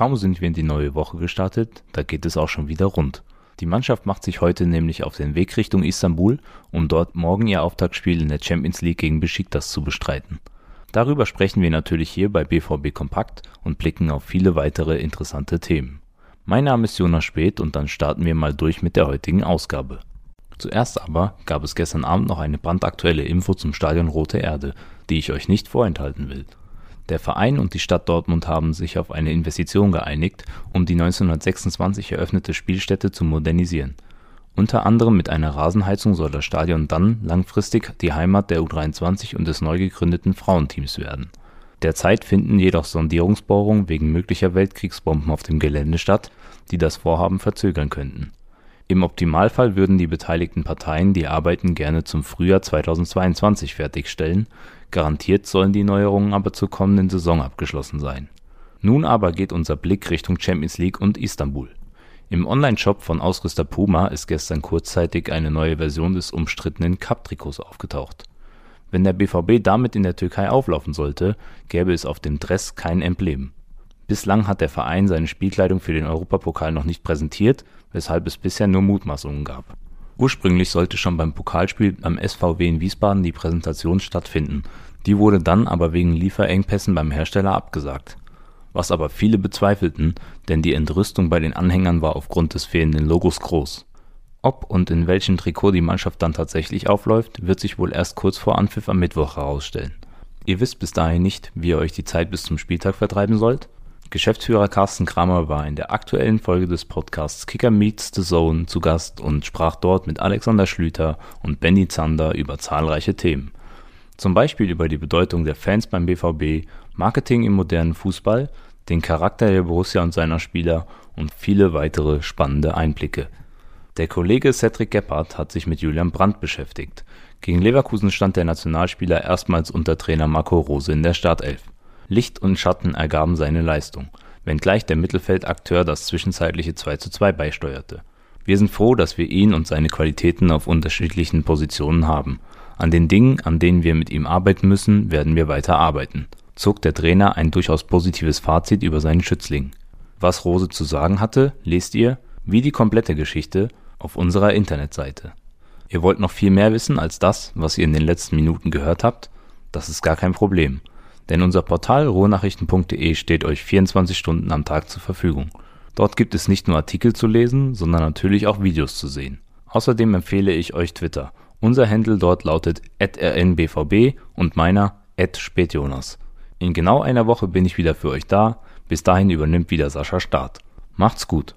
Kaum sind wir in die neue Woche gestartet, da geht es auch schon wieder rund. Die Mannschaft macht sich heute nämlich auf den Weg Richtung Istanbul, um dort morgen ihr Auftaktspiel in der Champions League gegen Besiktas zu bestreiten. Darüber sprechen wir natürlich hier bei BVB Kompakt und blicken auf viele weitere interessante Themen. Mein Name ist Jonas Speth und dann starten wir mal durch mit der heutigen Ausgabe. Zuerst aber gab es gestern Abend noch eine brandaktuelle Info zum Stadion Rote Erde, die ich euch nicht vorenthalten will. Der Verein und die Stadt Dortmund haben sich auf eine Investition geeinigt, um die 1926 eröffnete Spielstätte zu modernisieren. Unter anderem mit einer Rasenheizung soll das Stadion dann langfristig die Heimat der U23 und des neu gegründeten Frauenteams werden. Derzeit finden jedoch Sondierungsbohrungen wegen möglicher Weltkriegsbomben auf dem Gelände statt, die das Vorhaben verzögern könnten. Im Optimalfall würden die beteiligten Parteien die Arbeiten gerne zum Frühjahr 2022 fertigstellen Garantiert sollen die Neuerungen aber zur kommenden Saison abgeschlossen sein. Nun aber geht unser Blick Richtung Champions League und Istanbul. Im Onlineshop von Ausrüster Puma ist gestern kurzzeitig eine neue Version des umstrittenen Cup-Trikots aufgetaucht. Wenn der BVB damit in der Türkei auflaufen sollte, gäbe es auf dem Dress kein Emblem. Bislang hat der Verein seine Spielkleidung für den Europapokal noch nicht präsentiert, weshalb es bisher nur Mutmaßungen gab Ursprünglich sollte schon beim Pokalspiel beim SVW in Wiesbaden die Präsentation stattfinden, die wurde dann aber wegen Lieferengpässen beim Hersteller abgesagt. Was aber viele bezweifelten, denn die Entrüstung bei den Anhängern war aufgrund des fehlenden Logos groß. Ob und in welchem Trikot die Mannschaft dann tatsächlich aufläuft, wird sich wohl erst kurz vor Anpfiff am Mittwoch herausstellen. Ihr wisst bis dahin nicht, wie ihr euch die Zeit bis zum Spieltag vertreiben sollt? Geschäftsführer Carsten Kramer war in der aktuellen Folge des Podcasts Kicker Meets the Zone zu Gast und sprach dort mit Alexander Schlüter und Benny Zander über zahlreiche Themen. Zum Beispiel über die Bedeutung der Fans beim BVB, Marketing im modernen Fußball, den Charakter der Borussia und seiner Spieler und viele weitere spannende Einblicke. Der Kollege Cedric Gebhardt hat sich mit Julian Brandt beschäftigt. Gegen Leverkusen stand der Nationalspieler erstmals unter Trainer Marco Rose in der Startelf. Licht und Schatten ergaben seine Leistung, wenngleich der Mittelfeldakteur das zwischenzeitliche 2:2 beisteuerte. Wir sind froh, dass wir ihn und seine Qualitäten auf unterschiedlichen Positionen haben. An den Dingen, an denen wir mit ihm arbeiten müssen, werden wir weiter arbeiten, zog der Trainer ein durchaus positives Fazit über seinen Schützling. Was Rose zu sagen hatte, lest ihr, wie die komplette Geschichte, auf unserer Internetseite. Ihr wollt noch viel mehr wissen als das, was ihr in den letzten Minuten gehört habt? Das ist gar kein Problem denn unser Portal ruhrnachrichten.de steht euch 24 Stunden am Tag zur Verfügung. Dort gibt es nicht nur Artikel zu lesen, sondern natürlich auch Videos zu sehen. Außerdem empfehle ich euch Twitter. Unser Handle dort lautet rnbvb und meiner spätjonas. In genau einer Woche bin ich wieder für euch da. Bis dahin übernimmt wieder Sascha Start. Macht's gut.